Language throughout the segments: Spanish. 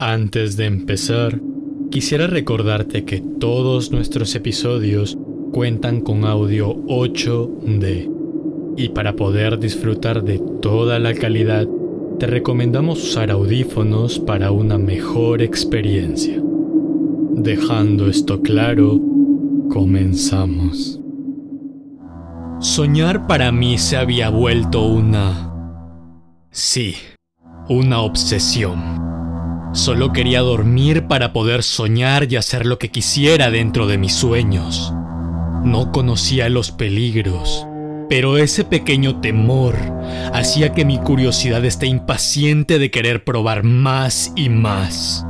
Antes de empezar, quisiera recordarte que todos nuestros episodios cuentan con audio 8D. Y para poder disfrutar de toda la calidad, te recomendamos usar audífonos para una mejor experiencia. Dejando esto claro, comenzamos. Soñar para mí se había vuelto una... Sí, una obsesión. Solo quería dormir para poder soñar y hacer lo que quisiera dentro de mis sueños. No conocía los peligros, pero ese pequeño temor hacía que mi curiosidad esté impaciente de querer probar más y más.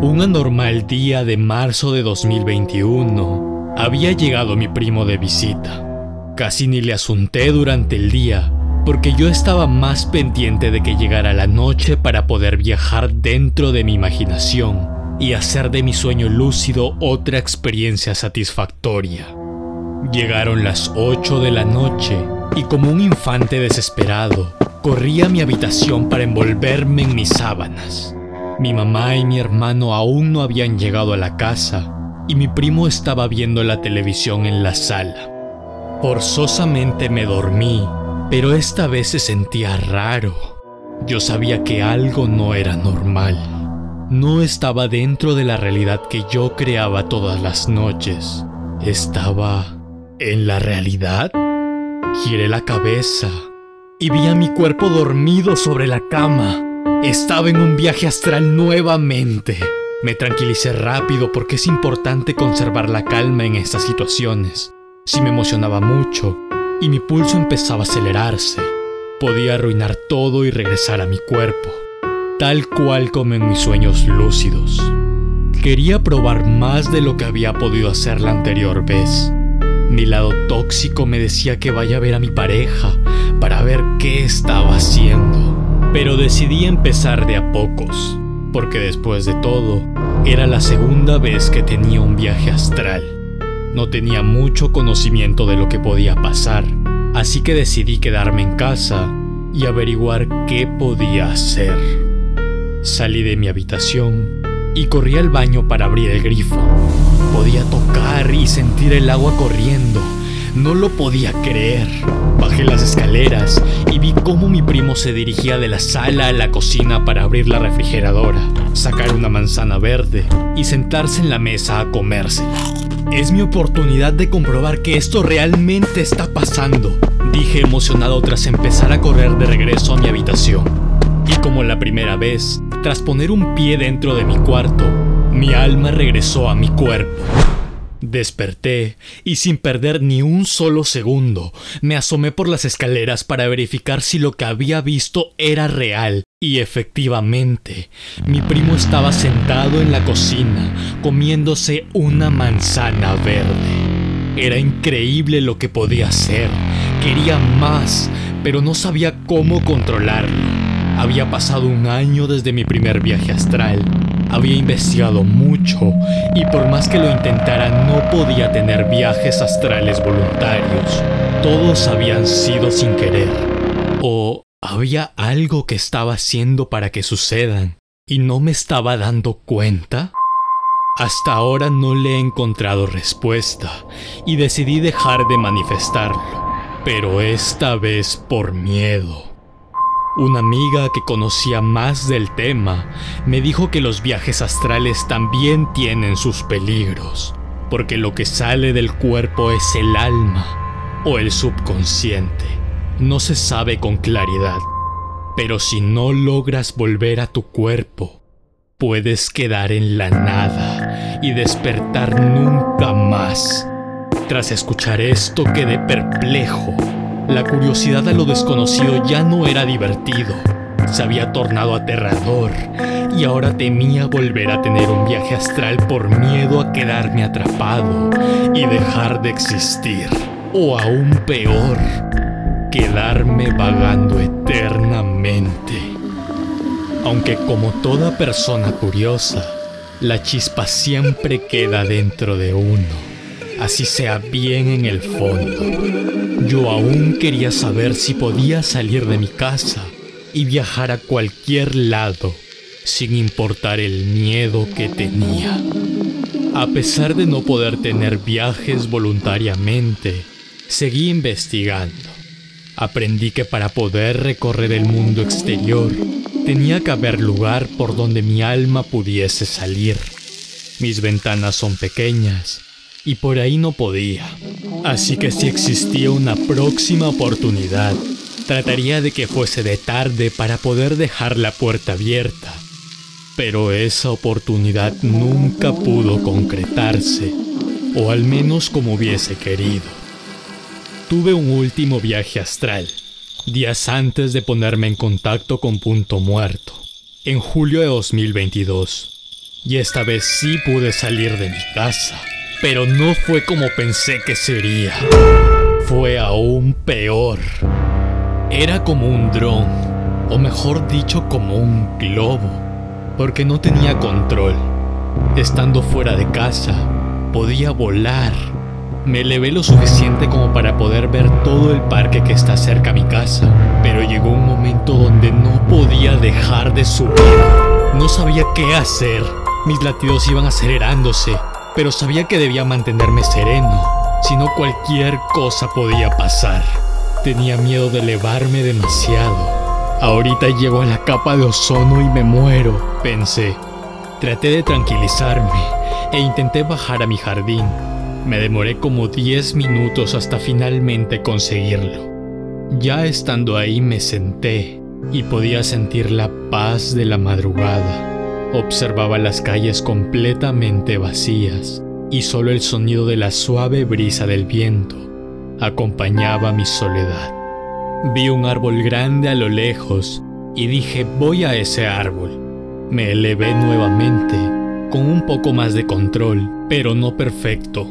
Un anormal día de marzo de 2021 había llegado mi primo de visita. Casi ni le asunté durante el día, porque yo estaba más pendiente de que llegara la noche para poder viajar dentro de mi imaginación y hacer de mi sueño lúcido otra experiencia satisfactoria. Llegaron las 8 de la noche y como un infante desesperado, corrí a mi habitación para envolverme en mis sábanas. Mi mamá y mi hermano aún no habían llegado a la casa y mi primo estaba viendo la televisión en la sala. Forzosamente me dormí pero esta vez se sentía raro. Yo sabía que algo no era normal. No estaba dentro de la realidad que yo creaba todas las noches. Estaba en la realidad. Giré la cabeza y vi a mi cuerpo dormido sobre la cama. Estaba en un viaje astral nuevamente. Me tranquilicé rápido porque es importante conservar la calma en estas situaciones. Si me emocionaba mucho, y mi pulso empezaba a acelerarse. Podía arruinar todo y regresar a mi cuerpo, tal cual como en mis sueños lúcidos. Quería probar más de lo que había podido hacer la anterior vez. Mi lado tóxico me decía que vaya a ver a mi pareja para ver qué estaba haciendo. Pero decidí empezar de a pocos, porque después de todo, era la segunda vez que tenía un viaje astral. No tenía mucho conocimiento de lo que podía pasar, así que decidí quedarme en casa y averiguar qué podía hacer. Salí de mi habitación y corrí al baño para abrir el grifo. Podía tocar y sentir el agua corriendo. No lo podía creer. Bajé las escaleras y vi cómo mi primo se dirigía de la sala a la cocina para abrir la refrigeradora, sacar una manzana verde y sentarse en la mesa a comérsela. Es mi oportunidad de comprobar que esto realmente está pasando, dije emocionado tras empezar a correr de regreso a mi habitación. Y como la primera vez, tras poner un pie dentro de mi cuarto, mi alma regresó a mi cuerpo. Desperté y sin perder ni un solo segundo, me asomé por las escaleras para verificar si lo que había visto era real. Y efectivamente, mi primo estaba sentado en la cocina, comiéndose una manzana verde. Era increíble lo que podía hacer. Quería más, pero no sabía cómo controlarlo. Había pasado un año desde mi primer viaje astral había investigado mucho y por más que lo intentara no podía tener viajes astrales voluntarios. Todos habían sido sin querer. ¿O había algo que estaba haciendo para que sucedan y no me estaba dando cuenta? Hasta ahora no le he encontrado respuesta y decidí dejar de manifestarlo, pero esta vez por miedo. Una amiga que conocía más del tema me dijo que los viajes astrales también tienen sus peligros, porque lo que sale del cuerpo es el alma o el subconsciente. No se sabe con claridad, pero si no logras volver a tu cuerpo, puedes quedar en la nada y despertar nunca más. Tras escuchar esto quedé perplejo la curiosidad a lo desconocido ya no era divertido, se había tornado aterrador y ahora temía volver a tener un viaje astral por miedo a quedarme atrapado y dejar de existir. O aún peor, quedarme vagando eternamente. Aunque como toda persona curiosa, la chispa siempre queda dentro de uno así sea bien en el fondo. Yo aún quería saber si podía salir de mi casa y viajar a cualquier lado sin importar el miedo que tenía. A pesar de no poder tener viajes voluntariamente, seguí investigando. Aprendí que para poder recorrer el mundo exterior, tenía que haber lugar por donde mi alma pudiese salir. Mis ventanas son pequeñas y por ahí no podía. Así que si existía una próxima oportunidad, trataría de que fuese de tarde para poder dejar la puerta abierta pero esa oportunidad nunca pudo concretarse, o al menos como hubiese querido. Tuve un último viaje astral, días antes de ponerme en contacto con Punto Muerto, en julio de 2022, y esta vez sí pude salir de mi casa, pero no fue como pensé que sería. Fue aún peor. Era como un dron, o mejor dicho como un globo porque no tenía control. Estando fuera de casa, podía volar. Me elevé lo suficiente como para poder ver todo el parque que está cerca a mi casa, pero llegó un momento donde no podía dejar de subir. No sabía qué hacer. Mis latidos iban acelerándose, pero sabía que debía mantenerme sereno, si no cualquier cosa podía pasar. Tenía miedo de elevarme demasiado Ahorita llego a la capa de ozono y me muero, pensé. Traté de tranquilizarme e intenté bajar a mi jardín. Me demoré como 10 minutos hasta finalmente conseguirlo. Ya estando ahí me senté y podía sentir la paz de la madrugada. Observaba las calles completamente vacías y solo el sonido de la suave brisa del viento acompañaba mi soledad. Vi un árbol grande a lo lejos y dije voy a ese árbol. Me elevé nuevamente, con un poco más de control, pero no perfecto,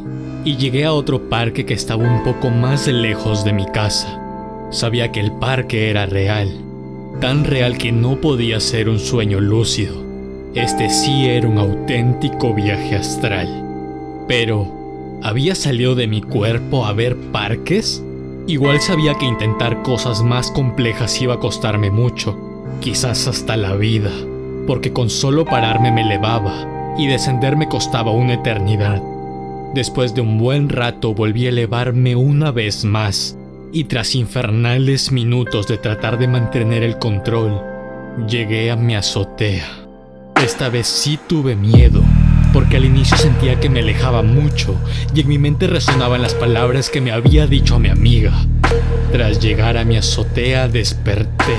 y llegué a otro parque que estaba un poco más lejos de mi casa. Sabía que el parque era real, tan real que no podía ser un sueño lúcido. Este sí era un auténtico viaje astral. Pero, ¿había salido de mi cuerpo a ver parques? Igual sabía que intentar cosas más complejas iba a costarme mucho, quizás hasta la vida, porque con solo pararme me elevaba y descender me costaba una eternidad. Después de un buen rato volví a elevarme una vez más y tras infernales minutos de tratar de mantener el control, llegué a mi azotea. Esta vez sí tuve miedo porque al inicio sentía que me alejaba mucho y en mi mente resonaban las palabras que me había dicho a mi amiga. Tras llegar a mi azotea desperté.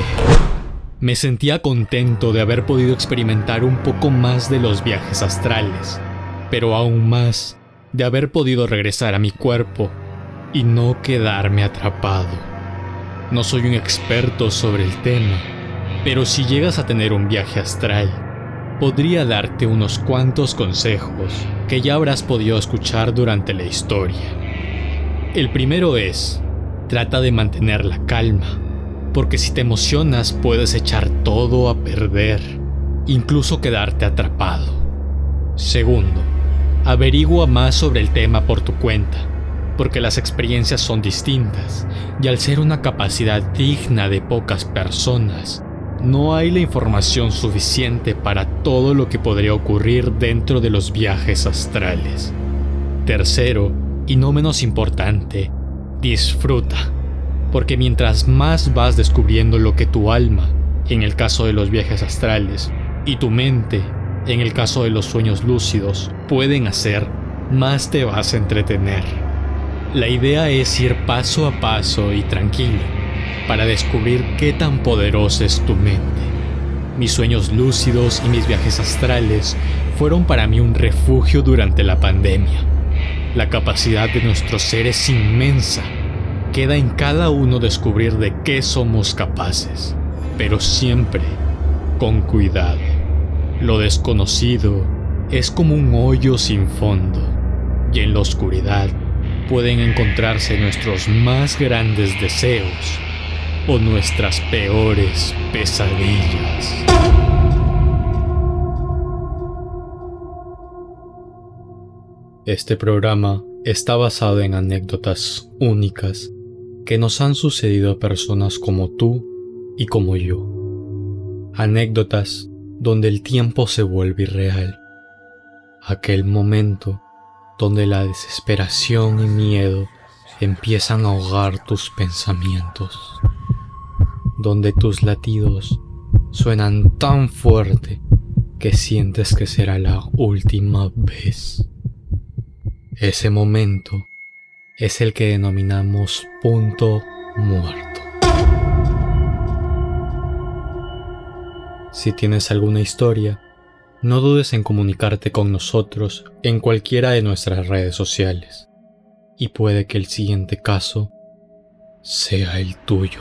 Me sentía contento de haber podido experimentar un poco más de los viajes astrales, pero aún más de haber podido regresar a mi cuerpo y no quedarme atrapado. No soy un experto sobre el tema, pero si llegas a tener un viaje astral, podría darte unos cuantos consejos que ya habrás podido escuchar durante la historia. El primero es, trata de mantener la calma, porque si te emocionas puedes echar todo a perder, incluso quedarte atrapado. Segundo, averigua más sobre el tema por tu cuenta, porque las experiencias son distintas, y al ser una capacidad digna de pocas personas, no hay la información suficiente para todo lo que podría ocurrir dentro de los viajes astrales. Tercero, y no menos importante, disfruta, porque mientras más vas descubriendo lo que tu alma, en el caso de los viajes astrales, y tu mente, en el caso de los sueños lúcidos, pueden hacer, más te vas a entretener. La idea es ir paso a paso y tranquilo para descubrir qué tan poderosa es tu mente. Mis sueños lúcidos y mis viajes astrales fueron para mí un refugio durante la pandemia. La capacidad de nuestro ser es inmensa. Queda en cada uno descubrir de qué somos capaces, pero siempre con cuidado. Lo desconocido es como un hoyo sin fondo, y en la oscuridad pueden encontrarse nuestros más grandes deseos o nuestras peores pesadillas. Este programa está basado en anécdotas únicas que nos han sucedido a personas como tú y como yo. Anécdotas donde el tiempo se vuelve irreal. Aquel momento donde la desesperación y miedo empiezan a ahogar tus pensamientos, donde tus latidos suenan tan fuerte que sientes que será la última vez. Ese momento es el que denominamos punto muerto. Si tienes alguna historia, no dudes en comunicarte con nosotros en cualquiera de nuestras redes sociales. Y puede que el siguiente caso sea el tuyo.